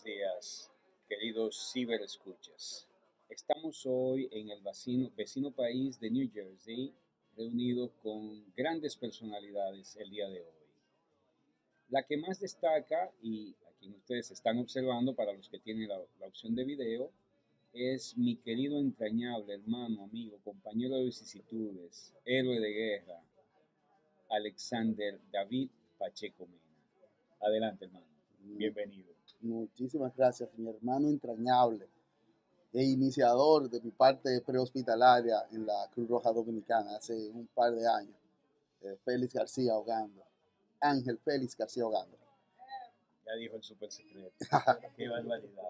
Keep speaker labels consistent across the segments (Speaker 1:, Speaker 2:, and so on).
Speaker 1: buenos días, queridos ciberescuchas. Estamos hoy en el vecino, vecino país de New Jersey, reunidos con grandes personalidades el día de hoy. La que más destaca, y a quien ustedes están observando para los que tienen la, la opción de video, es mi querido entrañable hermano, amigo, compañero de vicisitudes, héroe de guerra, Alexander David Pacheco Mena. Adelante, hermano. Bienvenido.
Speaker 2: Muchísimas gracias, mi hermano entrañable e iniciador de mi parte prehospitalaria en la Cruz Roja Dominicana hace un par de años, eh, Félix García Ogando. Ángel Félix García Ogando.
Speaker 1: Ya dijo el super secreto. Qué barbaridad.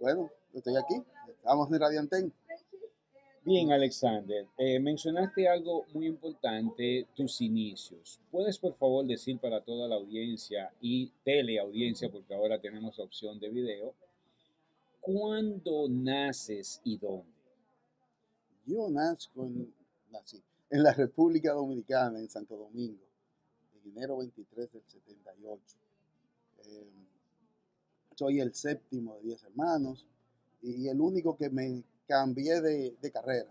Speaker 2: Bueno, estoy aquí. Estamos en Radiantén.
Speaker 1: Bien, Alexander, eh, mencionaste algo muy importante, tus inicios. ¿Puedes, por favor, decir para toda la audiencia y teleaudiencia, porque ahora tenemos opción de video, cuándo naces y dónde?
Speaker 2: Yo nazco en, nací en la República Dominicana, en Santo Domingo, en enero 23 del 78. Eh, soy el séptimo de 10 hermanos y el único que me cambié de, de, carrera.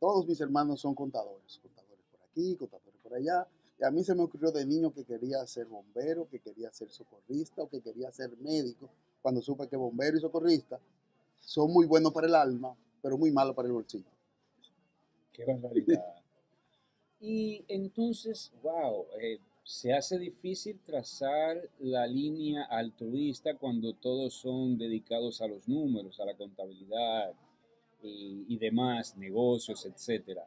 Speaker 2: Todos mis hermanos son contadores, contadores por aquí, contadores por allá. Y a mí se me ocurrió de niño que quería ser bombero, que quería ser socorrista o que quería ser médico. Cuando supe que bombero y socorrista son muy buenos para el alma, pero muy malos para el bolsillo.
Speaker 1: Qué barbaridad. y entonces, wow, eh, se hace difícil trazar la línea altruista cuando todos son dedicados a los números, a la contabilidad, y, y demás, negocios, etcétera.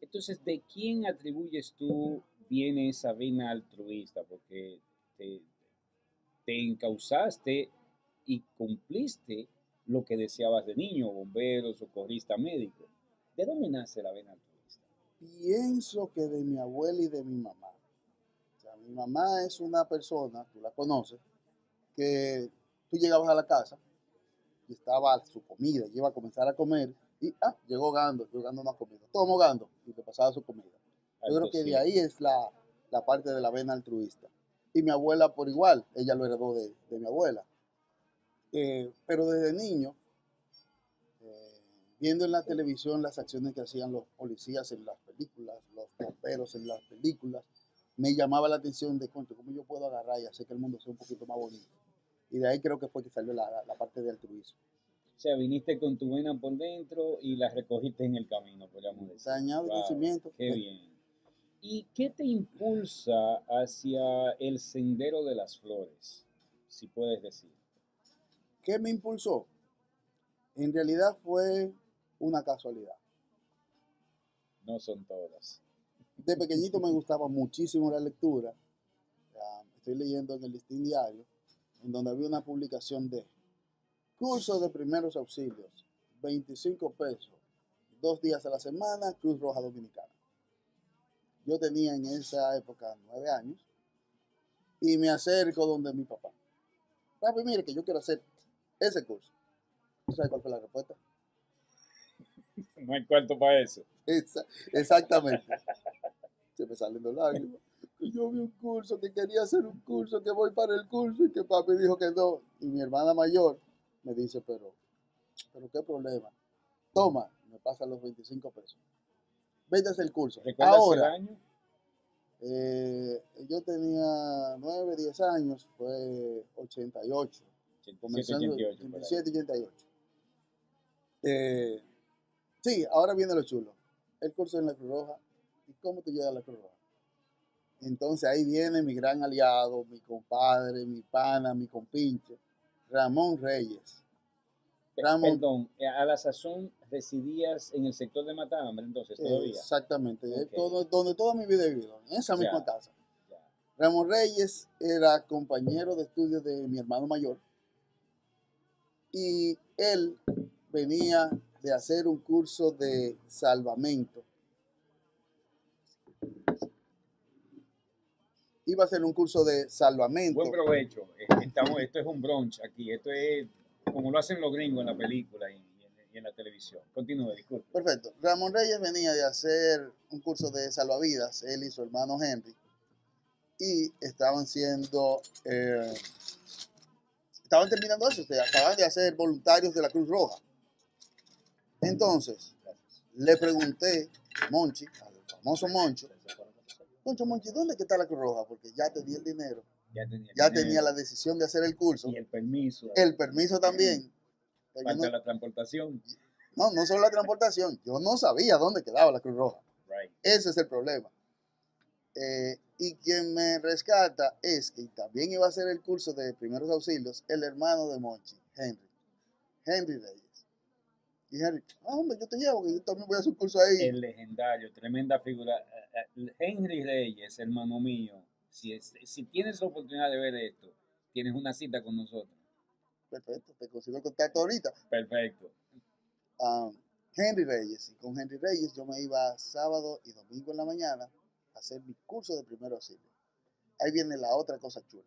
Speaker 1: Entonces, ¿de quién atribuyes tú viene esa vena altruista? Porque te, te y cumpliste lo que deseabas de niño, bombero, socorrista, médico. ¿De dónde nace la vena altruista?
Speaker 2: Pienso que de mi abuela y de mi mamá. O sea, mi mamá es una persona, tú la conoces, que tú llegabas a la casa y estaba su comida, y iba a comenzar a comer, y ah, llegó Gando, llegó Gando una comida, todo Gando, y te pasaba su comida. Yo creo que de ahí es la, la, parte de la vena altruista. Y mi abuela por igual, ella lo heredó de, de mi abuela. Eh, pero desde niño, eh, viendo en la televisión las acciones que hacían los policías en las películas, los bomberos en las películas, me llamaba la atención de cómo yo puedo agarrar y hacer que el mundo sea un poquito más bonito. Y de ahí creo que fue que salió la, la parte de altruismo.
Speaker 1: O sea, viniste con tu vena por dentro y la recogiste en el camino, podríamos decir.
Speaker 2: Dañado wow, crecimiento.
Speaker 1: Qué bien. ¿Y qué te impulsa hacia el sendero de las flores? Si puedes decir.
Speaker 2: ¿Qué me impulsó? En realidad fue una casualidad.
Speaker 1: No son todas.
Speaker 2: De pequeñito me gustaba muchísimo la lectura. Estoy leyendo en el listín diario en donde había una publicación de curso de primeros auxilios, 25 pesos, dos días a la semana, Cruz Roja Dominicana. Yo tenía en esa época nueve años y me acerco donde mi papá. Papi, mire que yo quiero hacer ese curso. ¿Sabes cuál fue la respuesta?
Speaker 1: No hay cuarto para eso.
Speaker 2: Esa, exactamente. Se me salen los lágrimas que yo vi un curso, que quería hacer un curso, que voy para el curso y que papi dijo que no. Y mi hermana mayor me dice, pero, pero qué problema. Toma, me pasan los 25 pesos. Vete a hacer el curso.
Speaker 1: Ahora, el año?
Speaker 2: Eh, yo tenía 9, 10 años, fue 88.
Speaker 1: 87, 88.
Speaker 2: 87, 88. Eh, sí, ahora viene lo chulo. El curso en la Cruz Roja. ¿Y cómo te llega a la Cruz Roja? Entonces ahí viene mi gran aliado, mi compadre, mi pana, mi compinche, Ramón Reyes.
Speaker 1: Ramón, Perdón, a la sazón residías en el sector de Matambre, entonces todavía.
Speaker 2: Exactamente, okay. todo, donde toda mi vida he vivido, en esa misma ya, casa. Ya. Ramón Reyes era compañero de estudios de mi hermano mayor y él venía de hacer un curso de salvamento iba a hacer un curso de salvamento.
Speaker 1: Buen provecho. Estamos, esto es un brunch aquí. Esto es como lo hacen los gringos en la película y, y en la televisión. Continúe, disculpe.
Speaker 2: Perfecto. Ramón Reyes venía de hacer un curso de salvavidas, él y su hermano Henry. y estaban siendo, eh, estaban terminando eso, sea, acaban de hacer voluntarios de la Cruz Roja. Entonces, le pregunté a Monchi, al famoso Moncho, Moncho, Monchi, ¿dónde que está la Cruz Roja? Porque ya tenía el dinero,
Speaker 1: Ya tenía,
Speaker 2: ya
Speaker 1: dinero
Speaker 2: tenía la decisión de hacer el curso,
Speaker 1: y el permiso.
Speaker 2: el permiso también.
Speaker 1: Falta
Speaker 2: no-
Speaker 1: la transportación.
Speaker 2: no, no solo la transportación, yo no sabía dónde quedaba la Cruz Roja.
Speaker 1: Right.
Speaker 2: Ese es el problema. Eh, y quien me rescata es que también iba a hacer el curso de primeros auxilios el hermano de Monchi, Henry. Henry Reyes. Y Henry, ah, hombre, yo te llevo, que yo también voy a hacer un curso ahí.
Speaker 1: El legendario, tremenda figura. Henry Reyes, hermano mío, si, es- si tienes la oportunidad de ver esto, tienes una cita con nosotros.
Speaker 2: Perfecto, te consigo el contacto ahorita.
Speaker 1: Perfecto.
Speaker 2: Ah, Henry Reyes. Y con Henry Reyes yo me iba sábado y domingo en la mañana a hacer mi curso de primer auxilio. Ahí viene la otra cosa chula.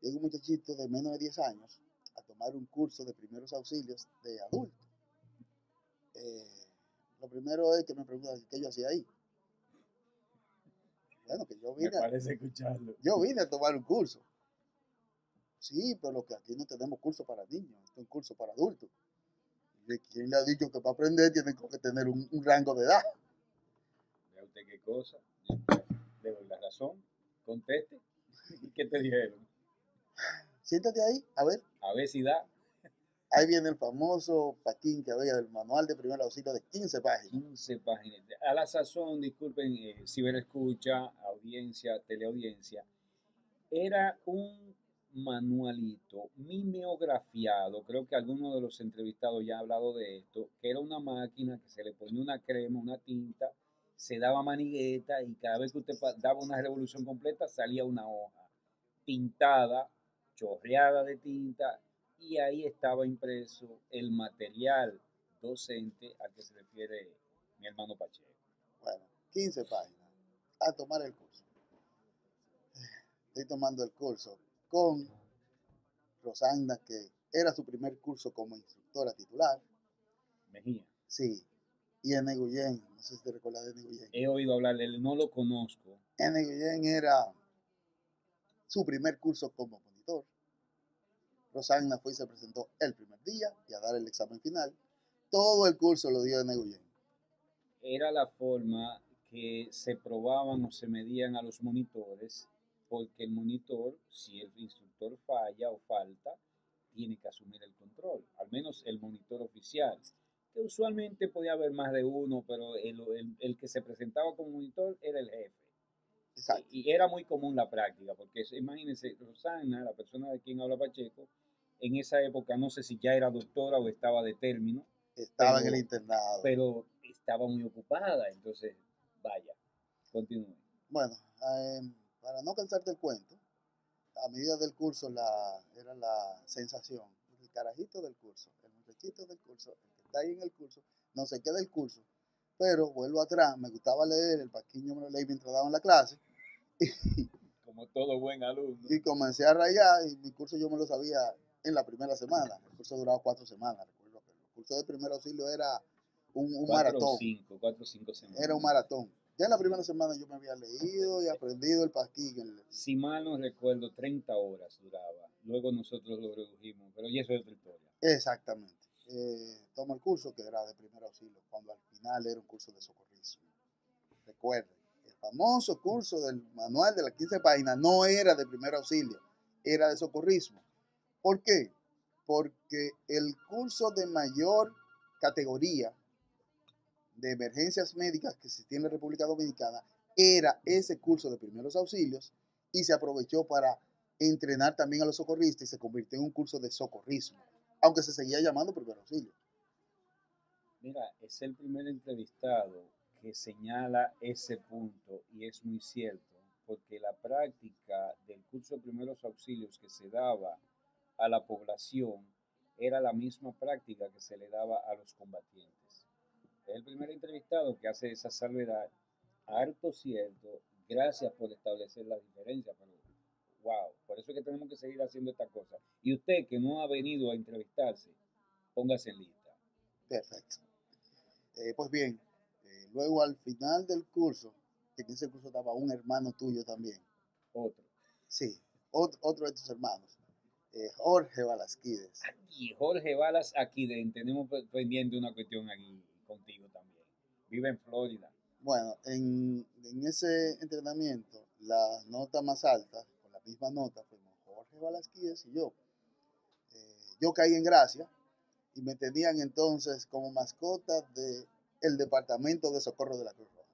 Speaker 2: Llega un muchachito de menos de 10 años a tomar un curso de primeros auxilios de adulto. Eh, lo primero es que me pregunta qué yo hacía ahí. Bueno, que yo
Speaker 1: Me
Speaker 2: vine, a-
Speaker 1: escucharlo.
Speaker 2: yo vine a tomar un curso. Sí, pero que aquí no tenemos curso para niños, es un curso para adultos. ¿Y quién le ha dicho que para aprender tienen que tener un, un rango de edad?
Speaker 1: Vea usted qué cosa. Le doy la razón. Conteste. ¿Y qué te dijeron?
Speaker 2: Siéntate ahí, a ver.
Speaker 1: A ver si da
Speaker 2: Ahí viene el famoso paquín que había del manual de primer auxilio de 15 páginas.
Speaker 1: 15 páginas. A la sazón, disculpen, eh, ciberescucha, audiencia, teleaudiencia, era un manualito mimeografiado, creo que alguno de los entrevistados ya ha hablado de esto, que era una máquina que se le ponía una crema, una tinta, se daba manigueta y cada vez que usted daba una revolución completa salía una hoja pintada, chorreada de tinta y ahí estaba impreso el material docente al que se refiere mi hermano Pacheco.
Speaker 2: Bueno, 15 páginas. A tomar el curso. Estoy tomando el curso con Rosanda, que era su primer curso como instructora titular.
Speaker 1: Mejía.
Speaker 2: Sí. Y en Neguyen, no sé si te recuerdas de Neguyen.
Speaker 1: He oído hablar de él, no lo conozco.
Speaker 2: En Neguyen era su primer curso como Rosana fue y se presentó el primer día y a dar el examen final. Todo el curso lo dio en Neguyen.
Speaker 1: Era la forma que se probaban o se medían a los monitores, porque el monitor, si el instructor falla o falta, tiene que asumir el control, al menos el monitor oficial, que usualmente podía haber más de uno, pero el, el- el que se presentaba como monitor era el jefe.
Speaker 2: Exacto.
Speaker 1: Y era muy común la práctica, porque imagínense, Rosana, la persona de quien habla Pacheco, en esa época no sé si ya era doctora o estaba de término,
Speaker 2: Estaba en el internado.
Speaker 1: pero estaba muy ocupada, entonces, vaya, continúe.
Speaker 2: Bueno, eh, para no cansarte el cuento, a medida del curso la, era la sensación, el carajito del curso, el muchachito del curso, el que está ahí en el curso, no se queda el curso, pero vuelvo atrás, me gustaba leer, el paquiño me lo leí mientras daba en la clase,
Speaker 1: Como todo buen alumno.
Speaker 2: y comencé a rayar, y mi curso yo me lo sabía en la primera semana, el curso duraba cuatro semanas, recuerdo que el curso de primer auxilio era un, un
Speaker 1: cuatro
Speaker 2: maratón.
Speaker 1: cinco, cuatro o cinco semanas.
Speaker 2: Era un maratón. Ya en la primera semana yo me había leído y aprendido el pasquín. el-
Speaker 1: Si mal no recuerdo, 30 horas duraba. Luego nosotros lo redujimos, pero ya eso es otra historia.
Speaker 2: Exactamente. Eh, tomo el curso que era de primer auxilio, cuando al final era un curso de socorrismo. Recuerden, el famoso curso del manual de las 15 páginas no era de primer auxilio, era de socorrismo. ¿Por qué? Porque el curso de mayor categoría de emergencias médicas que existía en República Dominicana era ese curso de primeros auxilios y se aprovechó para entrenar también a los socorristas y se convirtió en un curso de socorrismo, aunque se seguía llamando primer auxilio.
Speaker 1: Mira, es el primer entrevistado que señala ese punto y es muy cierto, porque la práctica del curso de primeros auxilios que se daba a la población era la misma práctica que se le daba a los combatientes. Es el primer entrevistado que hace esa salvedad, harto cierto, gracias por establecer la diferencia, pero wow, por eso es que tenemos que seguir haciendo esta cosa. Y usted que no ha venido a entrevistarse, póngase en lista.
Speaker 2: Perfecto. Eh, pues bien, eh, luego al final del curso, que en ese curso estaba un hermano tuyo también,
Speaker 1: Otro.
Speaker 2: Sí, otro, otro de tus hermanos, eh, Jorge Balasquides.
Speaker 1: Y Jorge Balas aquí tenemos pendiente una cuestión aquí contigo también. Vive en Florida.
Speaker 2: Bueno, en, en ese entrenamiento, la nota más alta, con la misma nota, fuimos Jorge Balasquides y yo. Eh, yo caí en gracia y me tenían entonces como mascota del el Departamento de Socorro de la Cruz Roja.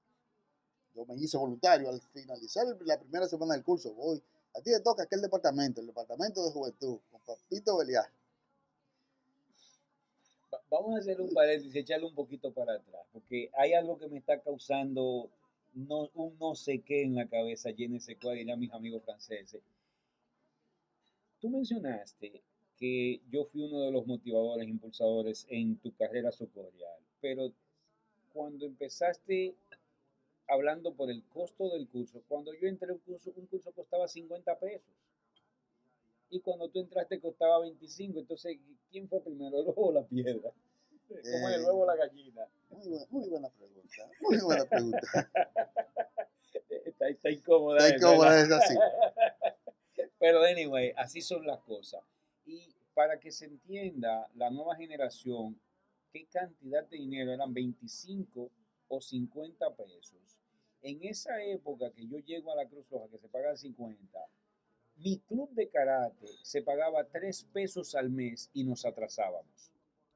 Speaker 2: Yo me hice voluntario al finalizar la primera semana del curso. Voy, a ti te toca aquel departamento, el Departamento de Juventud, con Papito Beliar.
Speaker 1: Vamos a hacer un paréntesis, echarle un poquito para atrás, porque hay algo que me está causando no, un no sé qué en la cabeza, llene ese cuadro, ya mis amigos franceses. Tú mencionaste que yo fui uno de los motivadores, impulsadores en tu carrera socorrial, pero cuando empezaste hablando por el costo del curso, cuando yo entré un curso, un curso costaba 50 pesos. Y cuando tú entraste costaba 25. Entonces, ¿quién fue primero, el huevo o la piedra? Como el huevo o la gallina.
Speaker 2: Muy, muy buena pregunta. Muy buena pregunta.
Speaker 1: está, está incómoda.
Speaker 2: Está incómoda, es así.
Speaker 1: Pero, anyway, así son las cosas. Y para que se entienda la nueva generación, qué cantidad de dinero eran 25 o 50 pesos. En esa época que yo llego a la Cruz Roja, que se paga 50, mi club de karate se pagaba 3 pesos al mes y nos atrasábamos.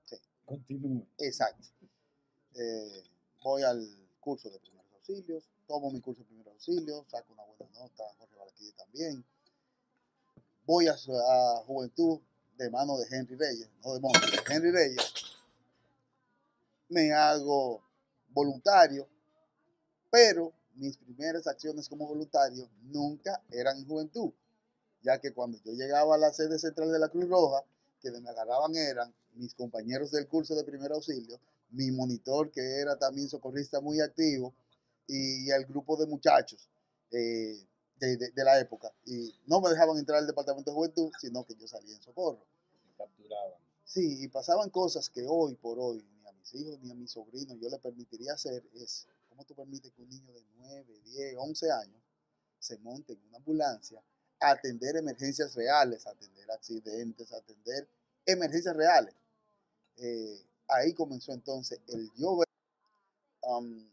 Speaker 2: Sí.
Speaker 1: Continúe.
Speaker 2: Exacto. Eh, voy al curso de primeros auxilios, tomo mi curso de primeros auxilios, saco una buena nota, Jorge Balaquide también. Voy a, a Juventud, de mano de Henry Reyes, no de Monte, de Henry Reyes, me hago voluntario, pero mis primeras acciones como voluntario nunca eran en juventud, ya que cuando yo llegaba a la sede central de la Cruz Roja, quienes me agarraban eran mis compañeros del curso de primer auxilio, mi monitor que era también socorrista muy activo y el grupo de muchachos eh, de, de, la época. Y no me dejaban entrar al departamento de juventud, sino que yo salía en socorro
Speaker 1: capturaban.
Speaker 2: Sí, y pasaban cosas que hoy por hoy ni a mis hijos ni a mis sobrinos yo le permitiría hacer es, ¿cómo tú permites que un niño de 9, 10, 11 años se monte en una ambulancia a atender emergencias reales, a atender accidentes, a atender emergencias reales? Eh, ahí comenzó entonces el yo um,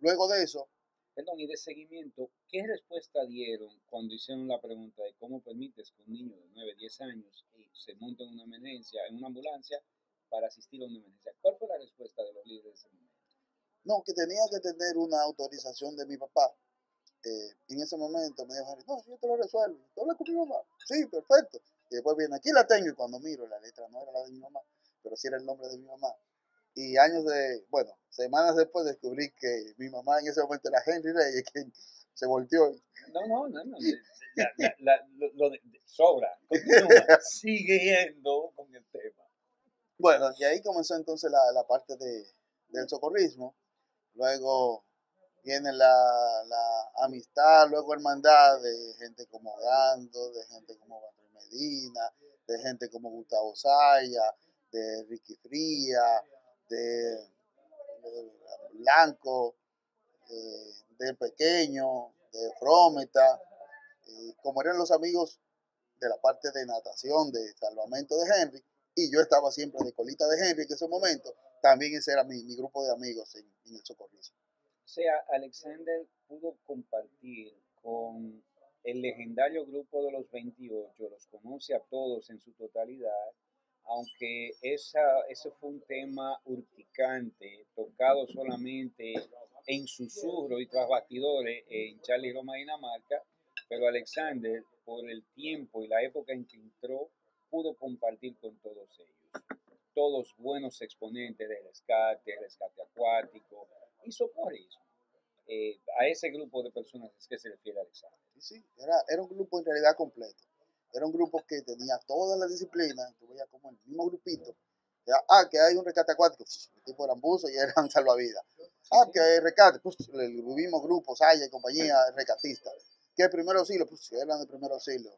Speaker 2: luego de eso,
Speaker 1: Perdón, y de seguimiento, ¿qué respuesta dieron cuando hicieron la pregunta de cómo permites que un niño de 9, 10 años eh, se monte en una emergencia, en una ambulancia, para asistir a una emergencia? ¿Cuál fue la respuesta de los líderes de ese?
Speaker 2: No, que tenía que tener una autorización de mi papá. Eh, en ese momento me dijo, no, yo te lo resuelvo. ¿Tú hablas con mi mamá? Sí, perfecto. Y después viene, aquí la tengo. Y cuando miro, la letra no era la de mi mamá, pero sí era el nombre de mi mamá. Y años de, bueno, semanas después descubrí que mi mamá en ese momento era Henry Reyes, quien se volteó.
Speaker 1: No, no, no, no. La, la, lo, de, sobra. Continúa. Sigue yendo con el tema.
Speaker 2: Bueno, y ahí comenzó entonces la, la parte de, del socorrismo. Luego viene la, la, amistad, luego hermandad de gente como Gando, de gente como Barry Medina, de gente como Gustavo Saya, de Ricky Fría, de, Blanco, de, Pequeño, de Frometa, como eran los amigos de la parte de natación, de salvamento de Henry, y yo estaba siempre de colita de Henry en ese momento, también ese era mi, mi grupo de amigos en, en el socorrismo.
Speaker 1: O sea, Alexander pudo compartir con el legendario grupo de los 28, los conoce a todos en su totalidad, aunque esa, ese fue un tema urticante, tocado solamente en susurro y tras bastidores en Charlie Roma, Dinamarca, pero Alexander, por el tiempo y la época en que entró, pudo compartir con todos ellos. Todos buenos exponentes de rescate, rescate acuático y socorrismo. Eh, a ese grupo de personas es que se refiere Alexander.
Speaker 2: Sí, era, era un grupo en realidad completo era un grupo que tenía todas las disciplinas, tú veías como el mismo grupito. ah, que hay un rescate acuático, el tipo eran buzos y eran salvavidas. Ah, que hay rescate, pues el mismo grupo, Saya y compañía, rescatistas. Que el primer auxilio, pues eran el primer auxilio.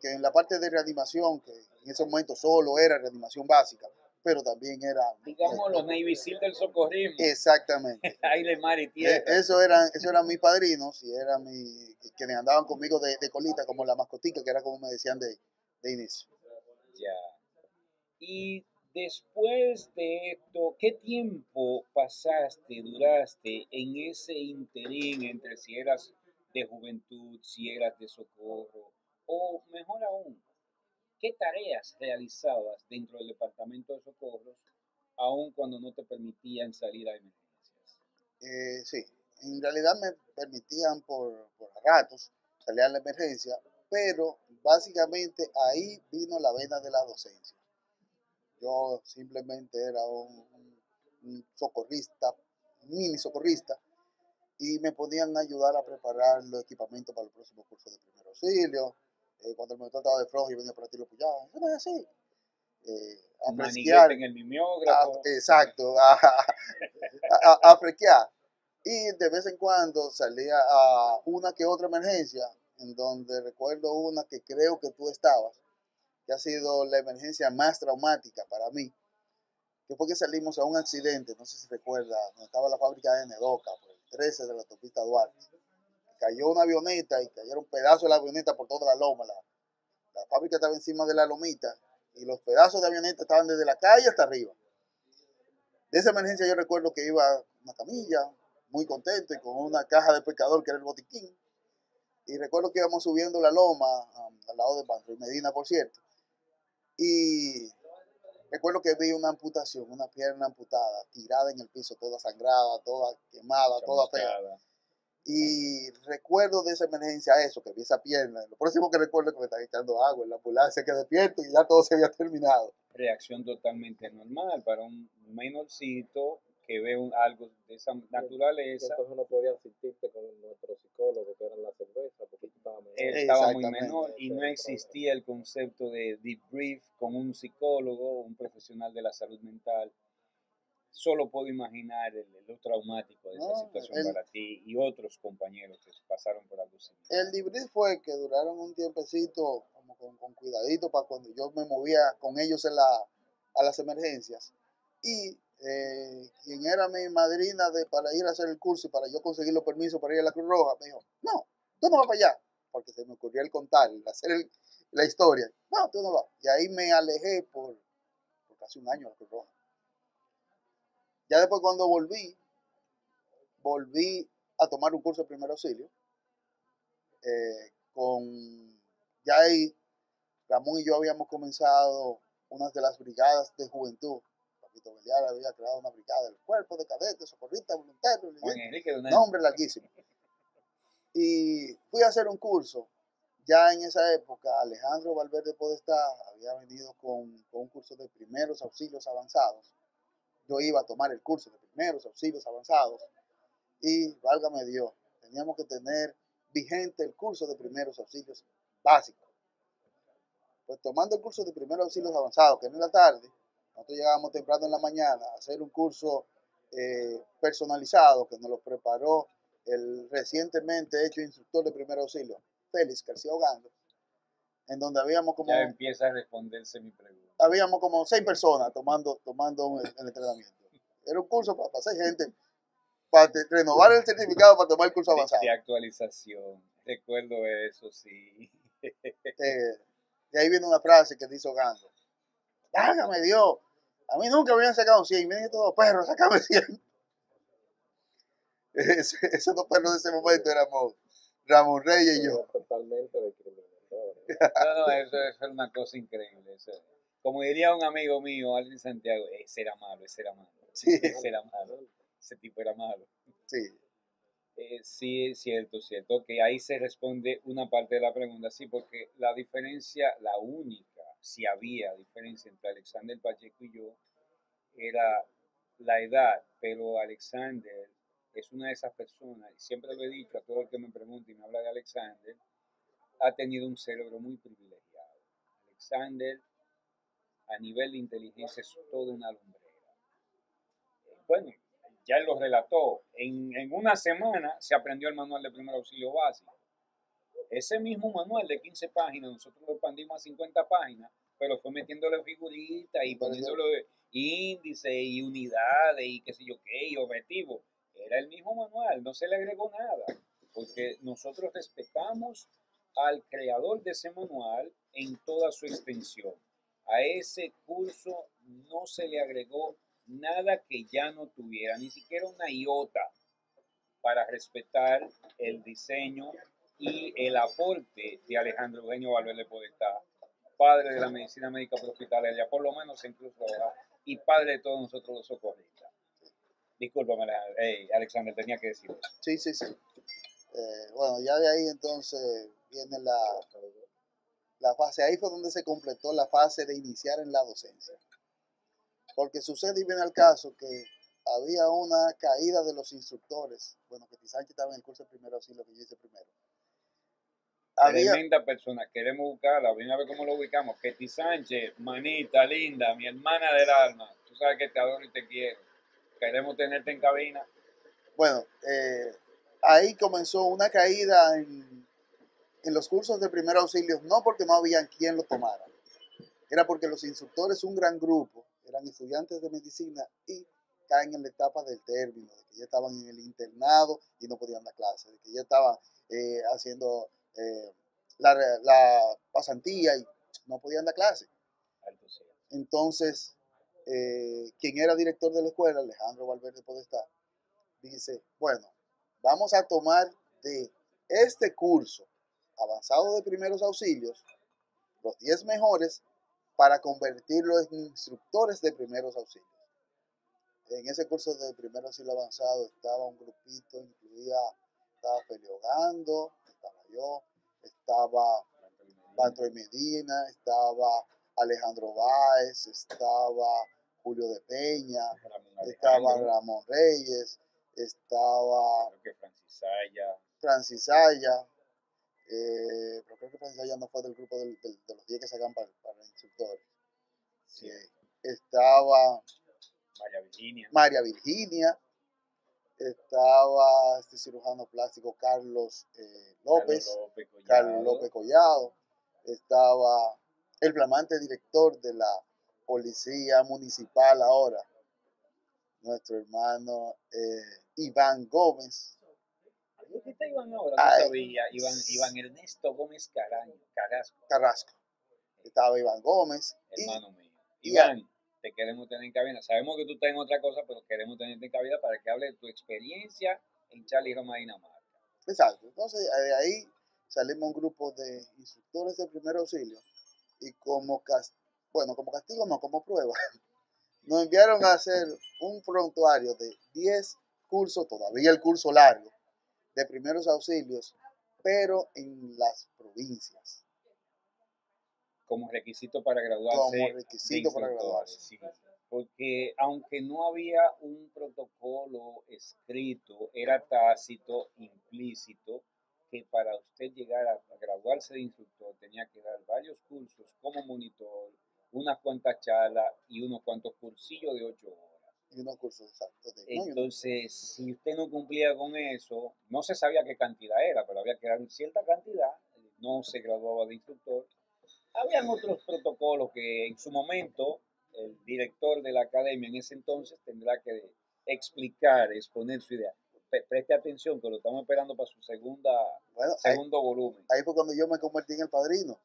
Speaker 2: Que en la parte de reanimación, que en ese momento solo era reanimación básica, pero también era...
Speaker 1: Digamos los Navy SEAL del socorrismo.
Speaker 2: Exactamente.
Speaker 1: Aire, mar y
Speaker 2: Eh,
Speaker 1: tierra.
Speaker 2: Eso eran, eso eran mis padrinos y eran mi, quienes andaban conmigo de, de colita, como la mascotica, que era como me decían de, de inicio.
Speaker 1: Ya. Y después de esto, ¿qué tiempo pasaste, duraste en ese interín entre si eras de juventud, si eras de socorro? O mejor aún, ¿qué tareas realizabas dentro del departamento de socorros, aun cuando no te permitían salir a emergencias?
Speaker 2: Eh, sí, en realidad me permitían por, por ratos salir a la emergencia, pero básicamente ahí vino la vena de la docencia. Yo simplemente era un, un- socorrista, mini socorrista, y me podían ayudar a preparar los equipamientos para el próximo curso de primer auxilio. Eh, cuando el monitor estaba de flojo, yo venía para ti lo puyaba. Eso no es así. Eh, a fresquear,
Speaker 1: en el
Speaker 2: a-
Speaker 1: mimeógrafo.
Speaker 2: exacto, a, a, a- fresquear. Y de vez en cuando salía a una que otra emergencia, en donde recuerdo una que creo que tú estabas, que ha sido la emergencia más traumática para mí, que fue que salimos a un accidente, no sé si recuerda, donde estaba la fábrica de Nedoca, por el 13 de la autopista Duarte. Cayó una avioneta y cayeron pedazos de la avioneta por toda la loma. La, la fábrica estaba encima de la lomita y los pedazos de avioneta estaban desde la calle hasta arriba. De esa emergencia yo recuerdo que iba una camilla, muy contento y con una caja de pescador que era el botiquín. Y recuerdo que íbamos subiendo la loma um, al lado de Banco y Medina, por cierto. Y recuerdo que vi una amputación, una pierna amputada, tirada en el piso, toda sangrada, toda quemada, toda fea. Y recuerdo de esa emergencia eso, que vi esa pierna. Lo próximo que recuerdo es que me están echando agua en la ambulancia, que despierto y ya todo se había terminado.
Speaker 1: reacción totalmente normal para un menorcito que ve un- algo de esa
Speaker 3: Y
Speaker 1: naturaleza.
Speaker 3: entonces no podían asistirte con nuestro psicólogo, que era la cerveza, porque.
Speaker 1: Él estaba muy menor y no existía el concepto de debrief con un psicólogo, un profesional de la salud mental. Solo puedo imaginar el, lo traumático de esa
Speaker 2: No,
Speaker 1: situación
Speaker 2: el-
Speaker 1: para ti y otros compañeros que pasaron por algo similar.
Speaker 2: El debrief fue que duraron un tiempecito como con, con cuidadito para cuando yo me movía con ellos en la, a las emergencias. Y eh, quien era mi madrina de, para ir a hacer el curso y para yo conseguir los permisos para ir a la Cruz Roja, me dijo, no, tú no vas para allá, porque se me ocurrió el contar, el hacer el- la historia. No, tú no vas. Y ahí me alejé por, por casi un año a la Cruz Roja. Ya después cuando volví, volví a tomar un curso de primer auxilio eh, con ya ahí Ramón y yo habíamos comenzado una de las brigadas de juventud. Papito Belial había creado una brigada del cuerpo de cadetes, socorristas, voluntarios, nombre larguísimo. Y fui a hacer un curso. Ya en esa época, Alejandro Valverde Podestá había venido con, con un curso de primeros auxilios avanzados. Yo iba a tomar el curso de primeros auxilios avanzados. Y, válgame Dios, teníamos que tener vigente el curso de primeros auxilios básicos. Pues tomando el curso de primeros auxilios avanzados, que era en la tarde, nosotros llegábamos temprano en la mañana a hacer un curso eh, personalizado que nos lo preparó el recientemente hecho instructor de primer auxilio, Félix García Ogando, en donde habíamos como,
Speaker 1: ya empieza a responderse mi pregunta.
Speaker 2: Habíamos como seis personas tomando, tomando el, el entrenamiento. Era un curso para, para seis gente, para te- renovar el certificado para tomar el curso
Speaker 1: De,
Speaker 2: avanzado.
Speaker 1: de actualización. Recuerdo eso, sí.
Speaker 2: Eh, y ahí viene una frase que dice Ogando. Hágame Dios, a mí nunca me habían sacado 100, miren estos dos perros, sácame 100. Ese- esos dos perros de ese momento éramos Ramón Reyes y yo.
Speaker 3: Totalmente discriminatorio.
Speaker 1: No, no, eso, eso es una cosa increíble. eso. Como diría un amigo mío, Alvin Santiago, ese era malo, ese era malo.
Speaker 2: Sí,
Speaker 1: Ese era malo. Ese tipo era malo.
Speaker 2: sí.
Speaker 1: Eh, sí, es cierto, cierto. Que ahí se responde una parte de la pregunta, sí, porque la diferencia, la única, si había diferencia entre Alexander Pacheco y yo, era la edad, pero Alexander es una de esas personas, y siempre lo he dicho a todo el que me pregunta y me habla de Alexander, ha tenido un cerebro muy privilegiado. Alexander, a nivel de inteligencia, es toda una lumbrera. Eh, Bueno, ya lo relató. En, en una semana se aprendió el manual de primer auxilio básico. Ese mismo manual de 15 páginas, nosotros lo expandimos a 50 páginas pero fue metiéndole figuritas y poniéndole índices y unidades y qué sé yo qué, y objetivos. Era el mismo manual, no se le agregó nada, porque nosotros respetamos al creador de ese manual en toda su extensión. A ese curso no se le agregó nada que ya no tuviera, ni siquiera una iota para respetar el diseño y el aporte de Alejandro Eugenio Valverde Podestá, padre de la medicina médica hospitalaria, por lo menos en Cruz Roja, y padre de todos nosotros los socorristas. Discúlpame, Alejandro. Ey, Alexander, tenía que decir.
Speaker 2: Sí, sí, sí. Eh, bueno, ya de ahí entonces viene la, la fase, ahí fue donde se completó la fase de iniciar en la docencia. Porque sucede y viene al caso que había una caída de los instructores. Bueno, que Sánchez estaba en el curso de primero auxilio que yo hice primero. Había,
Speaker 1: Tremenda persona. Queremos buscarla. Ven a ver cómo lo ubicamos. Ketty Sánchez, manita linda, mi hermana del alma. Tú sabes que te adoro y te quiero. Queremos tenerte en cabina.
Speaker 2: bueno, eh, ahí comenzó una caída en, en los cursos de primer auxilio, no porque no había quien lo tomara, era porque los instructores, un gran grupo, eran estudiantes de medicina y caen en la etapa del término, de que ya estaban en el internado y no podían dar clases, de que ya estaban eh, haciendo eh, la, pasantía y no podían dar clases. Entonces, eh, quien era director de la escuela, Alejandro Valverde Podestá, dice, bueno, vamos a tomar de este curso avanzado de primeros auxilios, los 10 mejores, para convertirlos en instructores de primeros auxilios. En ese curso de primer auxilio avanzado estaba un grupito, incluía, estaba Feliogando, estaba yo, estaba Patrick Medina, estaba Alejandro Báez, estaba Julio de Peña,
Speaker 1: Ramón
Speaker 2: estaba Ramón Reyes, estaba
Speaker 1: creo que Francis Saya,
Speaker 2: Francis Aya, eh, pero creo que Francis Aya no fue del grupo del- del- de los 10 que sacan para, para instructores.
Speaker 1: sí,
Speaker 2: Eh, estaba
Speaker 1: María Virginia,
Speaker 2: María Virginia, estaba este cirujano plástico Carlos eh, López.
Speaker 1: Carlos López, Collado,
Speaker 2: Carlos López Collado, estaba el flamante director de la Policía Municipal ahora, nuestro hermano eh, Iván Gómez,
Speaker 1: ¿Dónde está Iván ahora?
Speaker 2: Ay.
Speaker 1: No sabía. Iván, Iván Ernesto Gómez Caraño, Carrasco,
Speaker 2: Carrasco, estaba Iván Gómez y
Speaker 1: hermano mío.
Speaker 2: y
Speaker 1: Iván, te queremos tener en cabina. Sabemos que tú estás en otra cosa, pero queremos tenerte en cabina para que hable de tu experiencia en Charlie Roma Dinamarca.
Speaker 2: exacto. Entonces de ahí salimos un grupo de instructores de primer auxilio y como cas- bueno, como castigo no, como prueba, nos enviaron a hacer un prontuario de 10 cursos, todavía el curso largo, de primeros auxilios, pero en las provincias,
Speaker 1: Como requisito para graduarse.
Speaker 2: como requisito para graduarse.
Speaker 1: sí. Porque aunque no había un protocolo escrito, era tácito, implícito, que para usted llegar a, a graduarse de instructor tenía que dar varios cursos como monitor, unas cuantas charlas y unos cuantos cursillos de ocho horas.
Speaker 2: Y unos cursos exactos. de- no,
Speaker 1: Entonces, si usted no cumplía con eso, no se sabía qué cantidad era, pero había que dar cierta cantidad, no se graduaba de instructor. Habían otros protocolos que en su momento el director de la academia en ese entonces tendrá que explicar, exponer su idea. Pre- Preste atención que lo estamos esperando para su segunda,
Speaker 2: bueno, ahí,
Speaker 1: segundo volumen.
Speaker 2: ahí fue cuando yo me convertí en el padrino.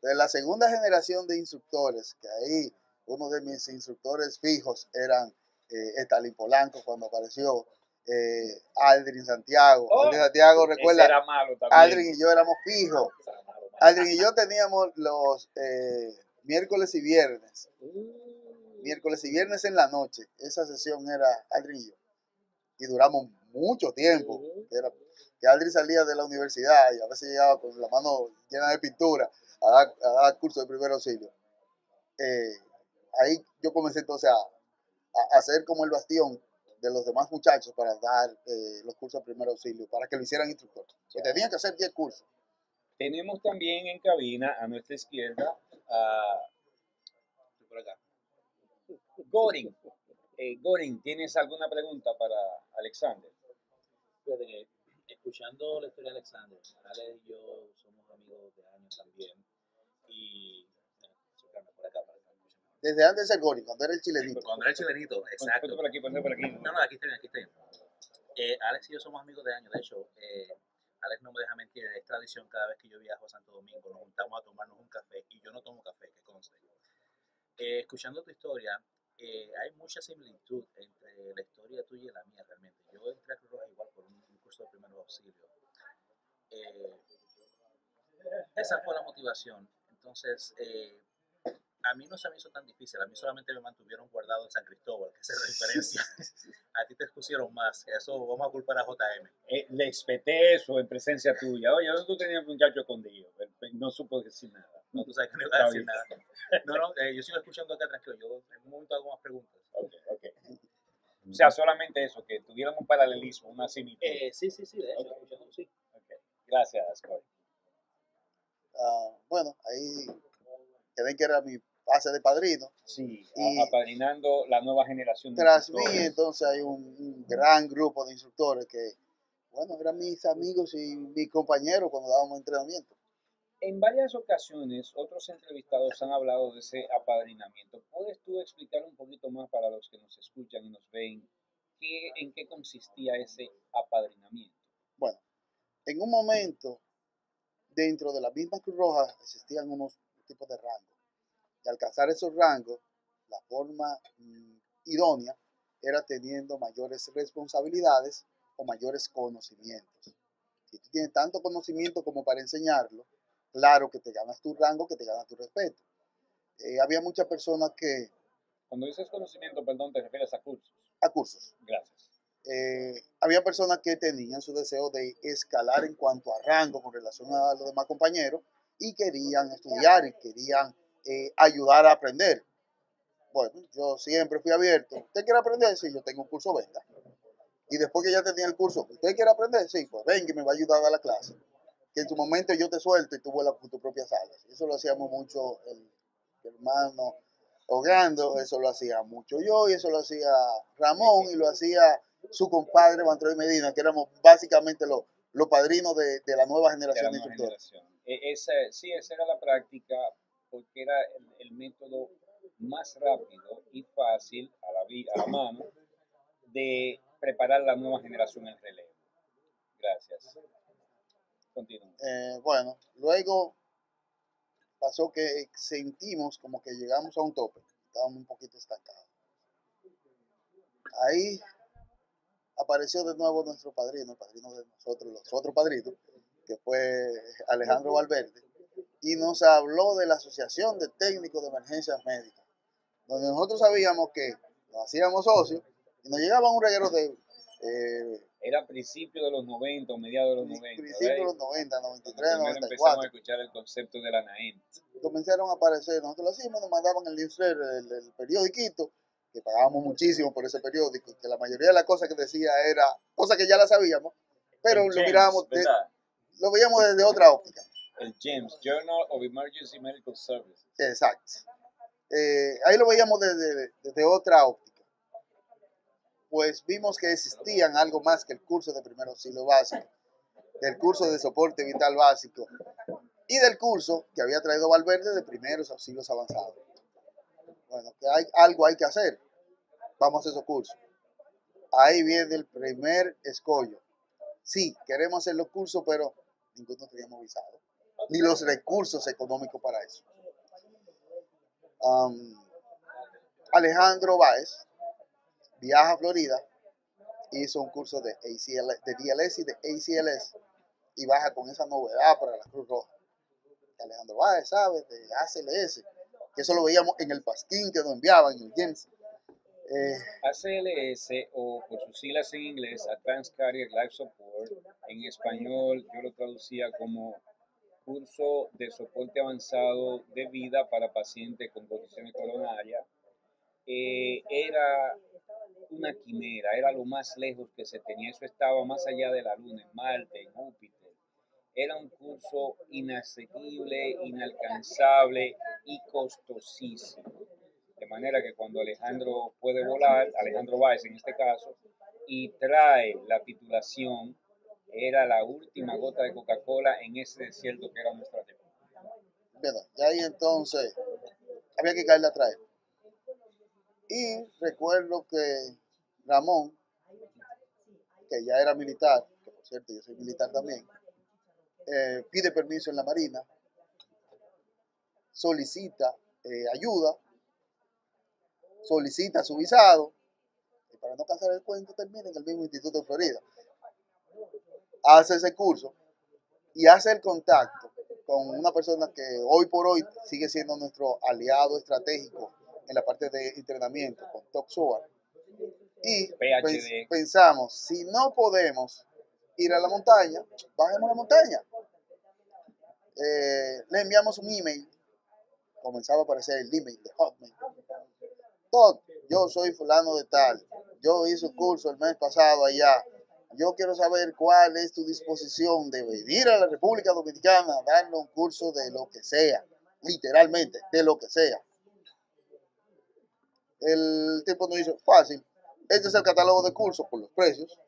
Speaker 2: De la segunda generación de instructores, que ahí uno de mis instructores fijos eran eh, Polanco cuando apareció, eh, Aldrin Santiago.
Speaker 1: Oh,
Speaker 2: Aldrin Santiago, recuerda,
Speaker 1: era malo también.
Speaker 2: Aldrin y yo éramos fijos.
Speaker 1: Malo, malo.
Speaker 2: Aldrin y yo teníamos los eh, miércoles y viernes.
Speaker 1: Uh,
Speaker 2: Miércoles y viernes en la noche. Esa sesión era Aldrin y yo. Y duramos mucho tiempo. Era, que Aldrin salía de la universidad y a veces llegaba con la mano llena de pintura a dar, a dar curso de primer auxilio. Eh, ahí yo comencé entonces a, a, a ser como el bastión de los demás muchachos para dar eh, los cursos de primer auxilio, para que lo hicieran instructor. Y tenían que hacer 10 cursos.
Speaker 1: Tenemos también en cabina a nuestra izquierda a
Speaker 3: por acá.
Speaker 1: Gorin. Eh, Gorin, ¿tienes alguna pregunta para Alexander?
Speaker 3: Fíjate que escuchando la historia de Alexander, Ale y yo somos amigos de años también. Y eh,
Speaker 4: por acá
Speaker 2: Desde antes del Gori, cuando era el chilenito.
Speaker 4: Cuando era el chilenito,
Speaker 1: Ponte
Speaker 4: exacto.
Speaker 1: por aquí, ponte por aquí.
Speaker 4: No, no, aquí está bien, aquí está bien. Eh, Alex y yo somos amigos de años, de hecho, eh, Alex no me deja mentir, es tradición cada vez que yo viajo a Santo Domingo, nos juntamos a tomarnos un café y yo no tomo café, que conste. Eh, escuchando tu historia, eh, hay mucha similitud entre la historia tuya y la mía realmente. Yo entré a Cruz Roja igual por un, un curso de primeros auxilios. Eh, esa fue la motivación. Entonces, eh, a mí no se me hizo tan difícil, a mí solamente me mantuvieron guardado en San Cristóbal, que es la diferencia. a ti te expusieron más, eso vamos a culpar a JM.
Speaker 1: Eh, le espeté eso en presencia tuya. Oye, ¿dónde tú tenías un muchacho escondido? No supo decir nada.
Speaker 4: No, tú sabes que no iba a decir nada. No, no, eh, yo sigo escuchando acá tranquilo, yo en un momento hago más preguntas.
Speaker 1: Ok, ok. O sea, solamente eso, que tuvieran un paralelismo, una similitud.
Speaker 4: Eh, sí, sí, sí, de hecho, escuchando, sí.
Speaker 1: Ok. Gracias, Cory.
Speaker 2: Ah, bueno, ahí quedé que era mi fase de padrino.
Speaker 1: Sí,
Speaker 2: Y-
Speaker 1: apadrinando la nueva generación de
Speaker 2: Tras mí, entonces hay un, un gran grupo de instructores que, bueno, eran mis amigos y mis compañeros cuando dábamos entrenamiento.
Speaker 1: En varias ocasiones, otros entrevistados han hablado de ese apadrinamiento. ¿Puedes tú explicar un poquito más para los que nos escuchan y nos ven qué, en qué consistía ese apadrinamiento?
Speaker 2: Bueno, en un momento, dentro de la misma Cruz Roja existían unos tipos de rangos. Y alcanzar esos rangos, la forma mm, idónea era teniendo mayores responsabilidades o mayores conocimientos. Si tú tienes tanto conocimiento como para enseñarlo, claro que te ganas tu rango, que te ganas tu respeto. Eh, había muchas personas que,
Speaker 1: Cuando dices conocimiento, perdón, te refieres a cursos.
Speaker 2: a cursos,
Speaker 1: Gracias.
Speaker 2: eh, había personas que tenían su deseo de escalar en cuanto a rango con relación a los demás compañeros y querían estudiar y querían eh, ayudar a aprender. Bueno, yo siempre fui abierto. ¿Usted quiere aprender? Sí, yo tengo un curso, venga. Y después que ya tenía el curso, ¿usted quiere aprender? Sí, pues venga y me va a ayudar a dar la clase. Que en su momento yo te suelto y tú vuelas por tus propias alas. Eso lo hacíamos mucho el hermano Ogando, eso lo hacía mucho yo y eso lo hacía Ramón y lo hacía su compadre Bantroy Medina, que éramos básicamente los, los padrinos de, de la nueva generación de instructores.
Speaker 1: generación. E- esa, sí, esa era la práctica porque era el, método más rápido y fácil a la, vi- a la mano de preparar la nueva generación en relevo. Gracias. Continúa.
Speaker 2: Eh, bueno, luego pasó que sentimos como que llegamos a un tope, estábamos un poquito estancados. Ahí apareció de nuevo nuestro padrino, el padrino de nosotros, los otros padrinos, que fue Alejandro Valverde, y nos habló de la Asociación de Técnicos de Emergencias Médicas, donde nosotros sabíamos que nos hacíamos socios y nos llegaba un reguero de eh,
Speaker 1: Era a principios de los 90 o mediados de los 90.
Speaker 2: principios de los 90,
Speaker 1: Cuando
Speaker 2: 93,
Speaker 1: primero empezamos
Speaker 2: 94.
Speaker 1: a escuchar el concepto de la NAEM.
Speaker 2: comenzaron a aparecer, nosotros lo hacíamos, nos mandaban el newsletter, el, el periodiquito, que pagábamos muchísimo por ese periódico, que la mayoría de las cosas que decía era cosas que ya las sabíamos, pero lo mirábamos, lo veíamos desde otra óptica.
Speaker 1: El GEMS, Journal of Emergency Medical Services.
Speaker 2: Exacto. Eh, ahí lo veíamos desde, desde otra óptica. Pues vimos que existían algo más que el curso de primer auxilio básico, del curso de soporte vital básico y del curso que había traído Valverde de primeros auxilios avanzados. Bueno, que hay algo hay que hacer. Vamos a esos cursos. Ahí viene el primer escollo. Sí, queremos hacer los cursos, pero ninguno teníamos visado, ni los recursos económicos para eso. Um, Alejandro Báez viaja a Florida, hizo un curso de, ACL, DLS y de ACLS y baja con esa novedad para la Cruz Roja. Alejandro Báez, ¿sabes? De ACLS, eso lo veíamos en el pasquín que nos enviaban, en el James. Eh,
Speaker 1: ACLS o por sus siglas en inglés, Advanced Cardiac Life Support, en español yo lo traducía como curso de soporte avanzado de vida para pacientes con condiciones coronarias, eh, era una quimera, era lo más lejos que se tenía, eso estaba más allá de la Luna, en Marte, en Júpiter. Era un curso inasequible, inalcanzable y costosísimo. De manera que cuando Alejandro puede volar, Alejandro Báez en este caso, y trae la titulación, era la última gota de Coca-Cola en ese desierto que era nuestra tierra.
Speaker 2: y ahí entonces había que caerle a traer. Y recuerdo que Ramón, que ya era militar, que por cierto yo soy militar también, eh, pide permiso en la Marina, solicita eh, ayuda, solicita su visado, y para no cansar el cuento termina en el mismo Instituto de Florida. Hace ese curso y hace el contacto con una persona que hoy por hoy sigue siendo nuestro aliado estratégico en la parte de entrenamiento con Toxoa. Y
Speaker 1: PhD.
Speaker 2: pensamos, si no podemos ir a la montaña, bajemos a la montaña. Eh, le enviamos un email, comenzaba a aparecer el email de Hotmail. Todd, yo soy fulano de tal, yo hice un curso el mes pasado allá, yo quiero saber cuál es tu disposición de venir a la República Dominicana a darle un curso de lo que sea, literalmente, de lo que sea. El tipo nos dice, fácil, este es el catálogo de cursos por los precios.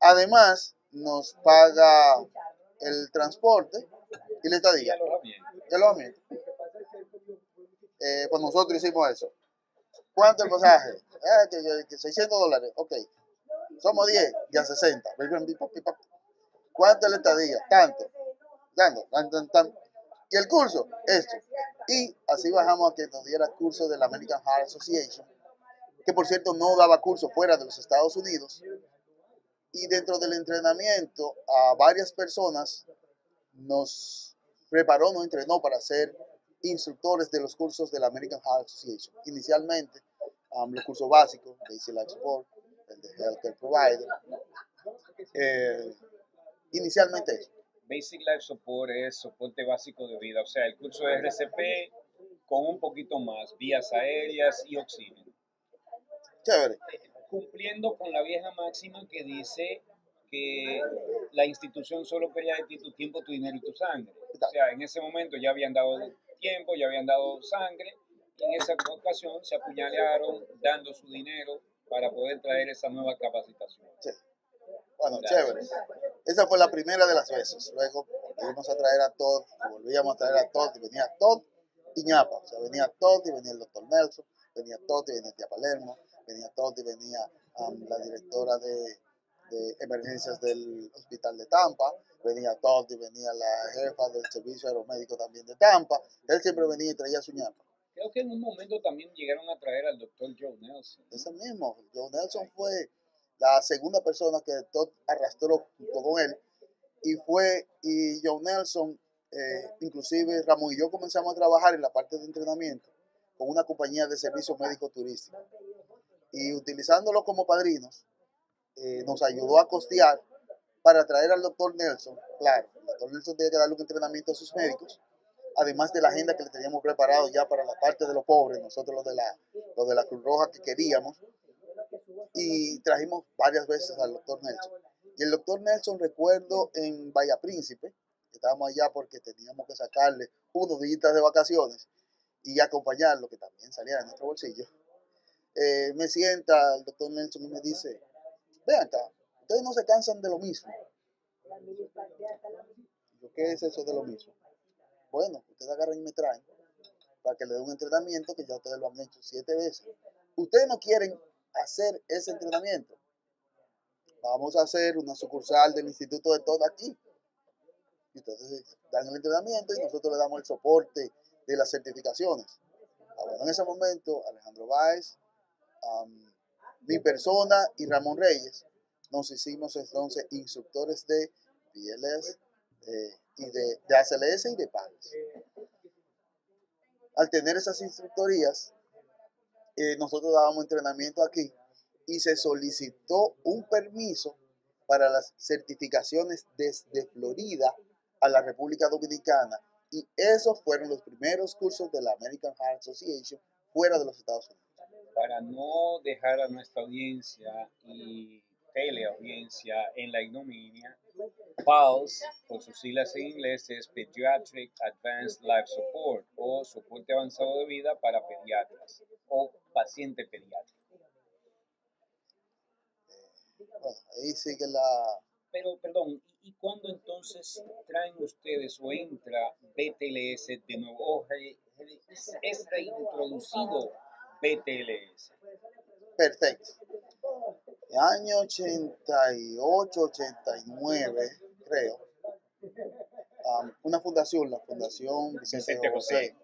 Speaker 2: Además, nos paga el transporte y la estadía, y alojamiento. Eh, pues nosotros hicimos eso. ¿Cuánto el pasaje? Ah, que, que- que 600 dólares. Ok. Somos 10, ya 60. ¿Cuánto es la estadía? Tanto. Tanto. Tan, tan, tan. Y el curso, esto. Y así bajamos a que nos diera curso de la American Heart Association, que por cierto no daba curso fuera de los Estados Unidos. Y dentro del entrenamiento, a varias personas nos preparó, nos entrenó para ser instructores de los cursos de la American Heart Association. Inicialmente, um, los cursos básicos, Basic Life Support, el de Healthcare Provider. Eh, inicialmente eso.
Speaker 1: Basic Life Support es soporte básico de vida, o sea, el curso de RCP con un poquito más, vías aéreas y oxígeno.
Speaker 2: Chévere.
Speaker 1: Cumpliendo con la vieja máxima que dice que la institución solo quería de ti tu tiempo, tu dinero y tu sangre. O sea, en ese momento ya habían dado tiempo, ya habían dado sangre, y en esa ocasión se apuñalearon dando su dinero para poder traer esa nueva capacitación.
Speaker 2: Sí. Bueno,
Speaker 1: Gracias.
Speaker 2: chévere. Esa fue la primera de las veces. Luego volvimos a traer a Todd, volvíamos a traer a Todd, y venía Todd y ñapa. O sea, venía Todd y venía el doctor Nelson, venía Todd y venía tía Palermo, venía Todd y venía um, la directora de, de emergencias del hospital de Tampa, venía Todd y venía la jefa del servicio aeromédico también de Tampa. Él siempre venía y traía su ñapa.
Speaker 1: Creo que en un momento también llegaron a traer al doctor Joe Nelson. ¿no?
Speaker 2: Ese mismo, Joe Nelson fue la segunda persona que Todd arrastró junto con él. Y fue, y Joe Nelson, eh, inclusive Ramón y yo comenzamos a trabajar en la parte de entrenamiento con una compañía de servicios médicos turísticos. Y utilizándolo como padrinos, eh, nos ayudó a costear para traer al doctor Nelson. Claro, el doctor Nelson tenía que darle un entrenamiento a sus médicos, además de la agenda que le teníamos preparado ya para la parte de los pobres, nosotros los de la, los de la Cruz Roja que queríamos y trajimos varias veces al doctor Nelson. Y el doctor Nelson, recuerdo en Bahía Príncipe, estábamos allá porque teníamos que sacarle unos días de vacaciones y acompañarlo, que también salía de nuestro bolsillo. Eh, me sienta el doctor Nelson y me dice, vean acá, ustedes no se cansan de lo mismo. ¿qué es eso de lo mismo? Bueno, ustedes agarran y me traen para que le dé un entrenamiento que ya ustedes lo han hecho siete veces. Ustedes no quieren hacer ese entrenamiento. Vamos a hacer una sucursal del Instituto de Todo aquí. Y ustedes dan el entrenamiento y nosotros le damos el soporte de las certificaciones. Ah, bueno, en ese momento, Alejandro Báez, mi persona y Ramón Reyes nos hicimos entonces instructores de BLS eh, y de, de ACLS y de PALS. Al tener esas instructorías, eh, nosotros dábamos entrenamiento aquí y se solicitó un permiso para las certificaciones desde Florida a la República Dominicana y esos fueron los primeros cursos de la American Heart Association fuera de los Estados Unidos.
Speaker 1: Para no dejar a nuestra audiencia y teleaudiencia en la ignominia, PALS, por sus siglas en inglés, es Pediatric Advanced Life Support o soporte avanzado de vida para pediatras o paciente pediátrico.
Speaker 2: Bueno, ahí sigue la...
Speaker 1: Pero, perdón, ¿y, y cuándo entonces traen ustedes o entra BTLS de nuevo? O es reintroducido BTLS?
Speaker 2: Perfecto. Año 88, 89, creo, um, una fundación, la Fundación Vicente
Speaker 1: Vicente
Speaker 2: José,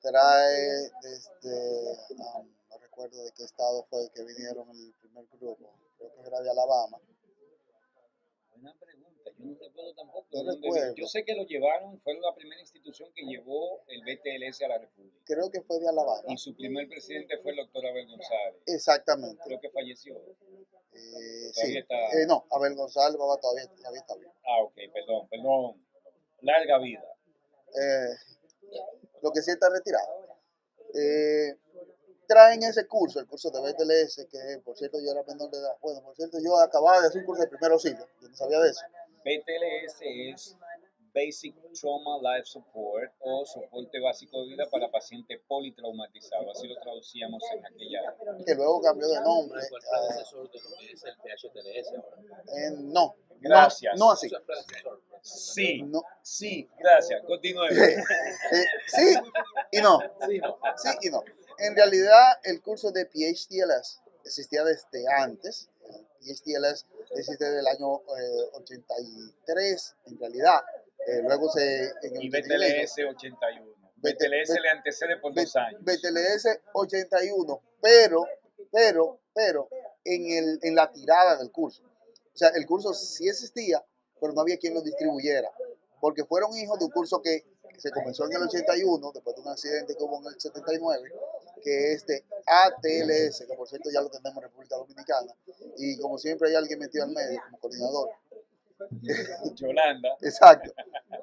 Speaker 2: trae desde, um, no recuerdo de qué estado fue que vinieron el primer grupo, creo que era de Alabama.
Speaker 1: Yo no recuerdo tampoco.
Speaker 2: No recuerdo.
Speaker 1: Yo sé que lo llevaron, fue la primera institución que llevó el BTLS a la República.
Speaker 2: Creo que fue de Alabama.
Speaker 1: Y su primer presidente fue el doctor Abel González.
Speaker 2: Exactamente.
Speaker 1: Creo que falleció.
Speaker 2: Eh, sí.
Speaker 1: está-
Speaker 2: Eh, no, Abel González Baba todavía, todavía está bien.
Speaker 1: Ah, ok, perdón, perdón. Larga vida.
Speaker 2: Eh, lo que sí está retirado. Eh, traen ese curso, el curso de BTLS, que por cierto yo era menor de edad. Bueno, por cierto yo acababa de hacer un curso de primer auxilio, yo no sabía de eso.
Speaker 1: BTLS es Basic Trauma Life Support o soporte básico de vida para pacientes politraumatizados. Así lo traducíamos en aquella.
Speaker 2: Que luego cambió de nombre.
Speaker 4: ¿Cuál
Speaker 2: a-
Speaker 4: predecesor de lo que es el PHTLS ahora?
Speaker 2: no,
Speaker 1: Gracias.
Speaker 2: no así.
Speaker 1: Sí,
Speaker 2: No,
Speaker 1: sí, gracias. Continuemos.
Speaker 2: Eh, sí y no.
Speaker 4: Sí, no.
Speaker 2: Sí y no. En realidad, el curso de PHTLS existía desde antes. El PHTLS existe desde el año eh, 83, en realidad. Eh, luego se. En el
Speaker 1: Y
Speaker 2: 83,
Speaker 1: BTLS 81.
Speaker 2: BT-
Speaker 1: BTLS le antecede por dos años.
Speaker 2: BTLS 81, pero, pero, pero, en, el, en la tirada del curso. O sea, el curso sí existía, pero no había quien lo distribuyera. Porque fueron hijos de un curso que se comenzó en el 81, después de un accidente que hubo en el 79, que es de ATLS, que por cierto ya lo tenemos en República Dominicana. Y como siempre hay alguien metido al medio como coordinador.
Speaker 1: Yolanda.
Speaker 2: Exacto.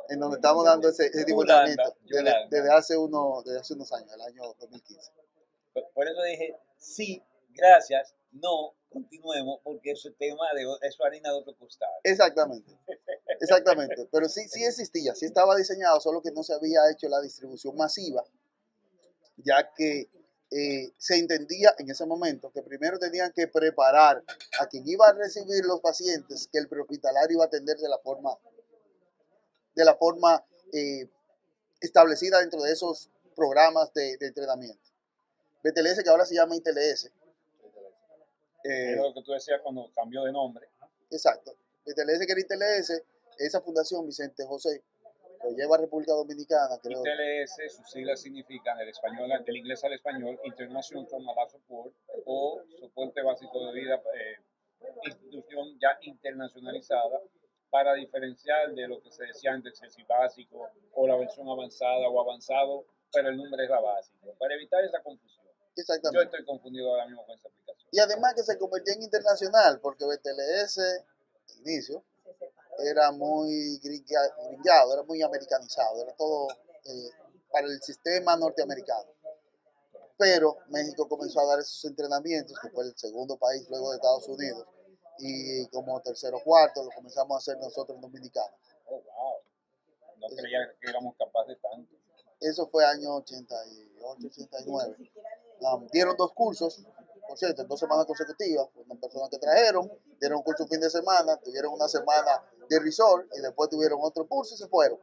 Speaker 2: En donde estamos dando ese, ese tipo de
Speaker 1: Yolanda,
Speaker 2: entrenamiento desde,
Speaker 1: Yolanda.
Speaker 2: desde hace uno, desde hace unos años, el año 2015.
Speaker 1: Por- Por eso dije, sí, gracias, no, continuemos, porque eso es tema de, eso es harina de otro costal.
Speaker 2: Exactamente, exactamente. Pero sí, sí existía, sí estaba diseñado, solo que no se había hecho la distribución masiva, ya que eh, se entendía en ese momento que primero tenían que preparar a quien iba a recibir los pacientes, que el prehospitalario iba a atender de la forma, de la forma eh, establecida dentro de esos programas de, de entrenamiento. BTLS, que ahora se llama ITLS. Eh,
Speaker 1: Es lo que tú decías cuando cambió de nombre.
Speaker 2: Exacto. BTLS que era ITLS, esa fundación Vicente José lo lleva a República Dominicana, creo.
Speaker 1: ITLS, sus siglas significan del español, del inglés al español, International Trauma Support o soporte básico de vida, eh, institución ya internacionalizada para diferenciar de lo que se decía antes, el básico o la versión avanzada o avanzado, pero el nombre es la básica, para evitar esa confusión. Yo
Speaker 2: Exactamente.
Speaker 1: estoy confundido ahora mismo con esa aplicación.
Speaker 2: Y además que se convirtió en internacional, porque BTLS, inicio, era muy gringa- gringado, era muy americanizado, era todo eh, para el sistema norteamericano. Pero México comenzó a dar esos entrenamientos, que fue el segundo país luego de Estados Unidos, y como tercero o cuarto lo comenzamos a hacer nosotros en Dominicana.
Speaker 1: Oh, wow. No creía que éramos capaces de tanto.
Speaker 2: Eso fue año 88, 89. Um, dieron dos cursos, por cierto, en dos semanas consecutivas, una persona que trajeron, dieron un curso un fin de semana, tuvieron una semana de resort y después tuvieron otro curso y se fueron.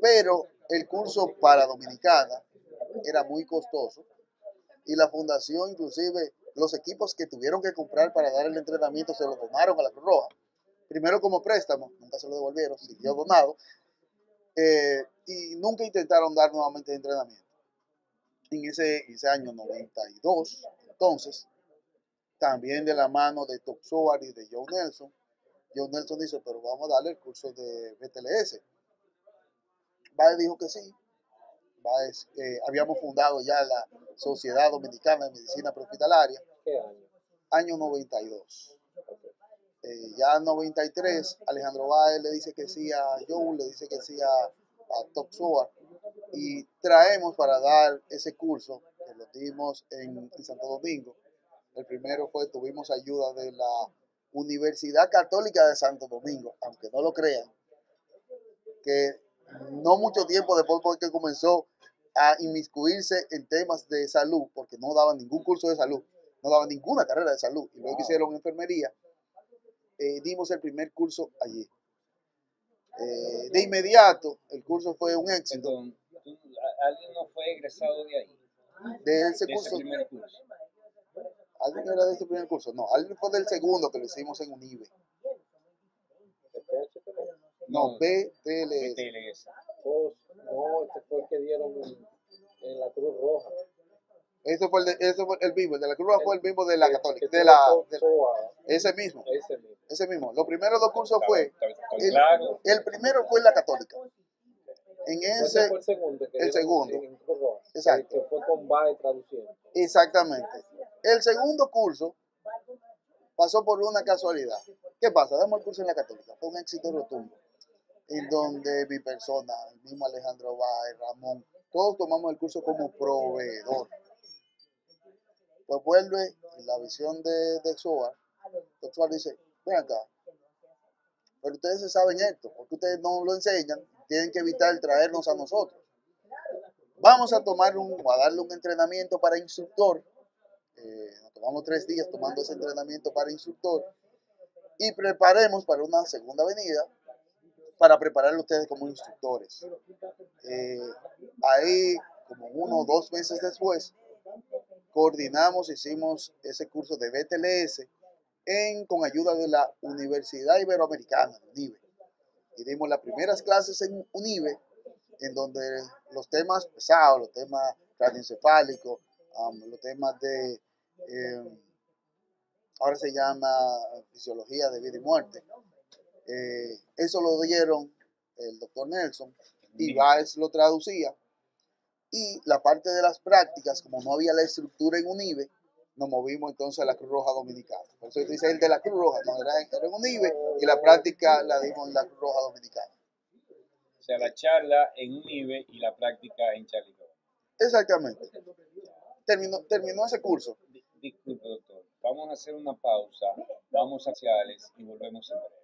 Speaker 2: Pero el curso para Dominicana era muy costoso y la fundación, inclusive los equipos que tuvieron que comprar para dar el entrenamiento se lo donaron a la Cruz Roja. Primero como préstamo, nunca se lo devolvieron, siguió donado. eh, y nunca intentaron dar nuevamente entrenamiento. En ese, ese año 92, entonces, también de la mano de Top y de Joe Nelson, Joe Nelson dice, pero vamos a darle el curso de BTLS. Baez dijo que sí. Baez, eh, habíamos fundado ya la Sociedad Dominicana de Medicina Prehospitalaria,
Speaker 3: ¿Qué año?
Speaker 2: año 92. Eh, ya en 93, Alejandro Baez le dice que sí a Joe, le dice que sí a, a Top Soar, y traemos para dar ese curso que lo dimos en, en Santo Domingo. El primero fue, tuvimos ayuda de la Universidad Católica de Santo Domingo, aunque no lo crean, que no mucho tiempo después que comenzó a inmiscuirse en temas de salud, porque no daban ningún curso de salud, no daban ninguna carrera de salud, y luego hicieron enfermería, eh, dimos el primer curso allí. Eh, de inmediato, el curso fue un éxito.
Speaker 1: Perdón, alguien no fue egresado de ahí,
Speaker 2: De ese
Speaker 1: de ese
Speaker 2: curso,
Speaker 1: primer curso.
Speaker 2: ¿Alguien era de ese primer curso? No, alguien fue del segundo que lo hicimos en UNIBE. No, BTLS.
Speaker 3: Oh, no, este fue el que dieron en, la Cruz Roja.
Speaker 2: Ese fue el, de- ese fue el mismo, el de la Cruz Roja fue el mismo de la Católica, de la, de- ese mismo,
Speaker 3: ese mismo.
Speaker 2: ese mismo. Los primeros dos cursos fue, el, primero fue en la Católica. En
Speaker 3: Ese el segundo.
Speaker 2: El segundo. Exacto.
Speaker 3: Que, fue con Bae traduciendo.
Speaker 2: exactamente. El segundo curso pasó por una casualidad. ¿Qué pasa? Damos el curso en la Católica. Fue un éxito rotundo. En donde mi persona, el mismo Alejandro Báez, Ramón, todos tomamos el curso como proveedor. Pues vuelve la visión de, de SOA. El SOA dice, ven acá, pero ustedes saben esto, porque ustedes no lo enseñan, tienen que evitar traernos a nosotros. Vamos a tomar un, a darle un entrenamiento para instructor. Eh, nos tomamos tres días tomando ese entrenamiento para instructor y preparemos para una segunda venida para prepararlo a ustedes como instructores. Eh, ahí, como uno o dos meses después, coordinamos, hicimos ese curso de BTLS en, con ayuda de la Universidad Iberoamericana, UNIBE. Y dimos las primeras clases en UNIBE, en donde los temas pesados, los temas radioencefálicos, um, los temas de, eh, ahora se llama fisiología de vida y muerte. Eh, eso lo dieron el doctor Nelson y Báez lo traducía. Y la parte de las prácticas, como no había la estructura en UNIBE, nos movimos entonces a la Cruz Roja Dominicana. Por eso dice el de la Cruz Roja, no era en, era en UNIBE y la práctica la dimos en la Cruz Roja Dominicana.
Speaker 1: O sea, la charla en UNIBE y la práctica en Charlie.
Speaker 2: Exactamente. Terminó, terminó ese curso.
Speaker 1: Di- Disculpe, doctor. Vamos a hacer una pausa, vamos a sociales y volvemos en breve.